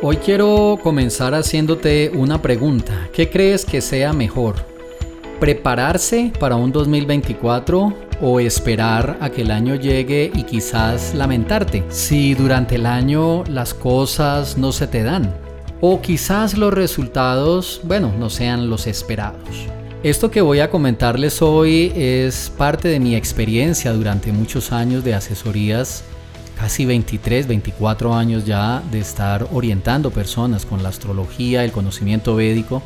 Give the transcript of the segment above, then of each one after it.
Hoy quiero comenzar haciéndote una pregunta. ¿Qué crees que sea mejor? ¿Prepararse para un 2024 o esperar a que el año llegue y quizás lamentarte si durante el año las cosas no se te dan? O quizás los resultados, bueno, no sean los esperados. Esto que voy a comentarles hoy es parte de mi experiencia durante muchos años de asesorías casi 23, 24 años ya de estar orientando personas con la astrología, el conocimiento védico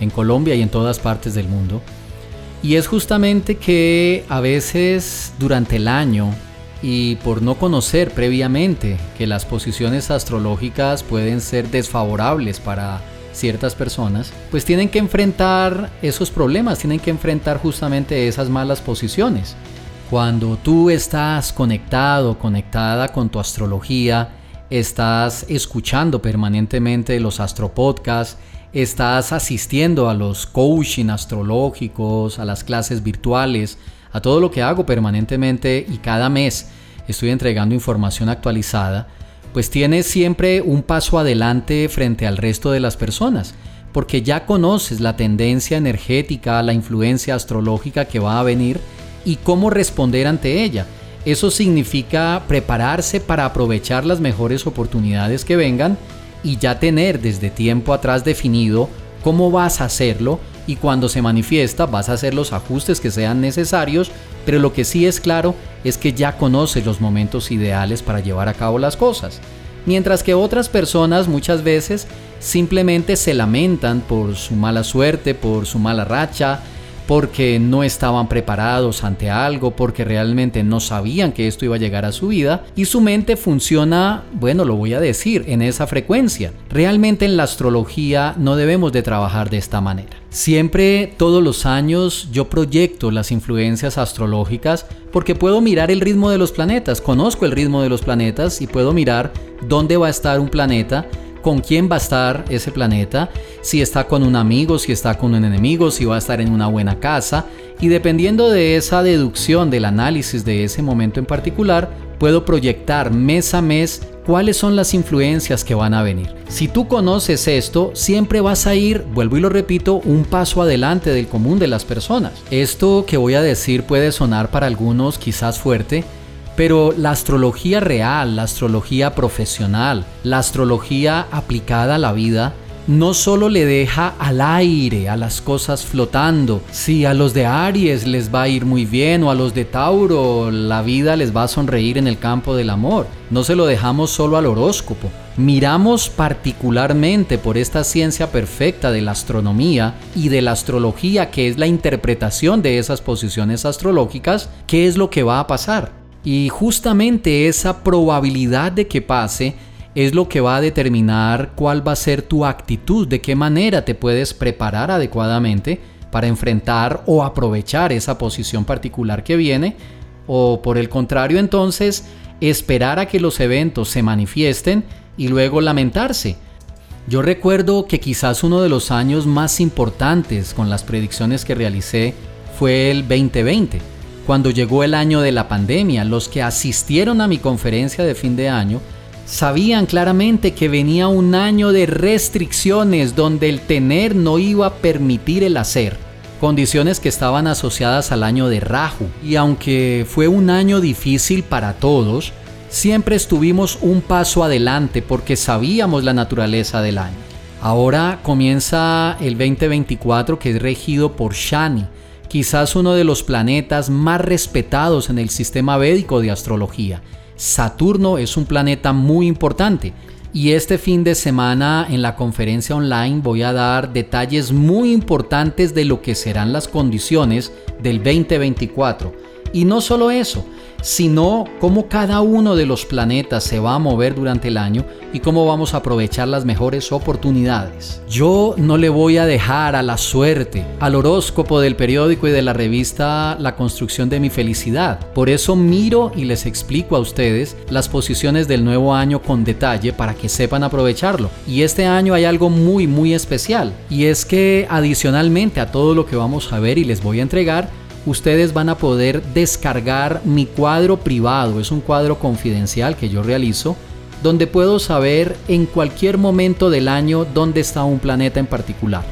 en Colombia y en todas partes del mundo. Y es justamente que a veces durante el año y por no conocer previamente que las posiciones astrológicas pueden ser desfavorables para ciertas personas, pues tienen que enfrentar esos problemas, tienen que enfrentar justamente esas malas posiciones. Cuando tú estás conectado, conectada con tu astrología, estás escuchando permanentemente los astropodcasts, estás asistiendo a los coaching astrológicos, a las clases virtuales, a todo lo que hago permanentemente y cada mes estoy entregando información actualizada, pues tienes siempre un paso adelante frente al resto de las personas, porque ya conoces la tendencia energética, la influencia astrológica que va a venir y cómo responder ante ella. Eso significa prepararse para aprovechar las mejores oportunidades que vengan y ya tener desde tiempo atrás definido cómo vas a hacerlo y cuando se manifiesta vas a hacer los ajustes que sean necesarios, pero lo que sí es claro es que ya conoces los momentos ideales para llevar a cabo las cosas. Mientras que otras personas muchas veces simplemente se lamentan por su mala suerte, por su mala racha, porque no estaban preparados ante algo, porque realmente no sabían que esto iba a llegar a su vida y su mente funciona, bueno, lo voy a decir, en esa frecuencia. Realmente en la astrología no debemos de trabajar de esta manera. Siempre, todos los años, yo proyecto las influencias astrológicas porque puedo mirar el ritmo de los planetas, conozco el ritmo de los planetas y puedo mirar dónde va a estar un planeta con quién va a estar ese planeta, si está con un amigo, si está con un enemigo, si va a estar en una buena casa. Y dependiendo de esa deducción del análisis de ese momento en particular, puedo proyectar mes a mes cuáles son las influencias que van a venir. Si tú conoces esto, siempre vas a ir, vuelvo y lo repito, un paso adelante del común de las personas. Esto que voy a decir puede sonar para algunos quizás fuerte, pero la astrología real, la astrología profesional, la astrología aplicada a la vida, no solo le deja al aire, a las cosas flotando. Si a los de Aries les va a ir muy bien o a los de Tauro la vida les va a sonreír en el campo del amor. No se lo dejamos solo al horóscopo. Miramos particularmente por esta ciencia perfecta de la astronomía y de la astrología que es la interpretación de esas posiciones astrológicas, qué es lo que va a pasar. Y justamente esa probabilidad de que pase es lo que va a determinar cuál va a ser tu actitud, de qué manera te puedes preparar adecuadamente para enfrentar o aprovechar esa posición particular que viene, o por el contrario entonces esperar a que los eventos se manifiesten y luego lamentarse. Yo recuerdo que quizás uno de los años más importantes con las predicciones que realicé fue el 2020 cuando llegó el año de la pandemia, los que asistieron a mi conferencia de fin de año sabían claramente que venía un año de restricciones donde el tener no iba a permitir el hacer, condiciones que estaban asociadas al año de Raju. Y aunque fue un año difícil para todos, siempre estuvimos un paso adelante porque sabíamos la naturaleza del año. Ahora comienza el 2024 que es regido por Shani, quizás uno de los planetas más respetados en el sistema védico de astrología. Saturno es un planeta muy importante y este fin de semana en la conferencia online voy a dar detalles muy importantes de lo que serán las condiciones del 2024. Y no solo eso, sino cómo cada uno de los planetas se va a mover durante el año y cómo vamos a aprovechar las mejores oportunidades. Yo no le voy a dejar a la suerte, al horóscopo del periódico y de la revista la construcción de mi felicidad. Por eso miro y les explico a ustedes las posiciones del nuevo año con detalle para que sepan aprovecharlo. Y este año hay algo muy muy especial y es que adicionalmente a todo lo que vamos a ver y les voy a entregar, ustedes van a poder descargar mi cuadro privado. Es un cuadro confidencial que yo realizo donde puedo saber en cualquier momento del año dónde está un planeta en particular.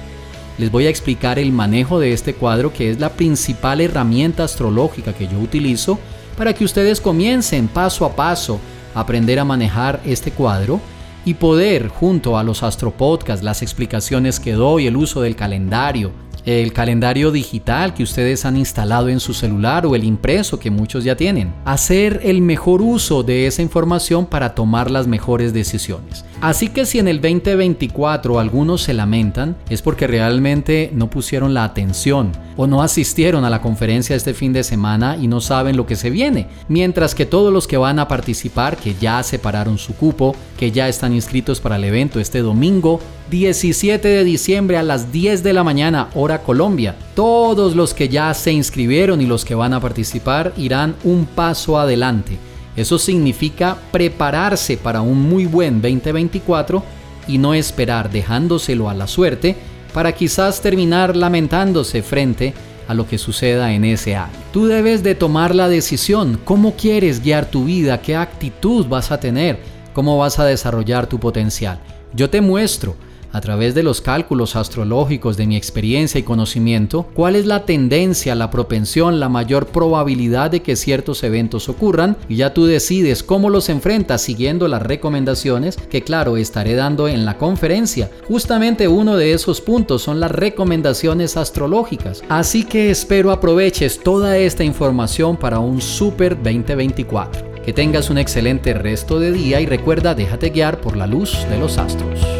Les voy a explicar el manejo de este cuadro que es la principal herramienta astrológica que yo utilizo para que ustedes comiencen paso a paso a aprender a manejar este cuadro y poder, junto a los astropodcasts, las explicaciones que doy, el uso del calendario, el calendario digital que ustedes han instalado en su celular o el impreso que muchos ya tienen. Hacer el mejor uso de esa información para tomar las mejores decisiones. Así que si en el 2024 algunos se lamentan, es porque realmente no pusieron la atención o no asistieron a la conferencia este fin de semana y no saben lo que se viene. Mientras que todos los que van a participar, que ya separaron su cupo, que ya están inscritos para el evento este domingo, 17 de diciembre a las 10 de la mañana, hora Colombia. Todos los que ya se inscribieron y los que van a participar irán un paso adelante. Eso significa prepararse para un muy buen 2024 y no esperar dejándoselo a la suerte para quizás terminar lamentándose frente a lo que suceda en ese año. Tú debes de tomar la decisión, cómo quieres guiar tu vida, qué actitud vas a tener, cómo vas a desarrollar tu potencial. Yo te muestro a través de los cálculos astrológicos de mi experiencia y conocimiento, cuál es la tendencia, la propensión, la mayor probabilidad de que ciertos eventos ocurran y ya tú decides cómo los enfrentas siguiendo las recomendaciones que claro estaré dando en la conferencia. Justamente uno de esos puntos son las recomendaciones astrológicas. Así que espero aproveches toda esta información para un Super 2024. Que tengas un excelente resto de día y recuerda déjate guiar por la luz de los astros.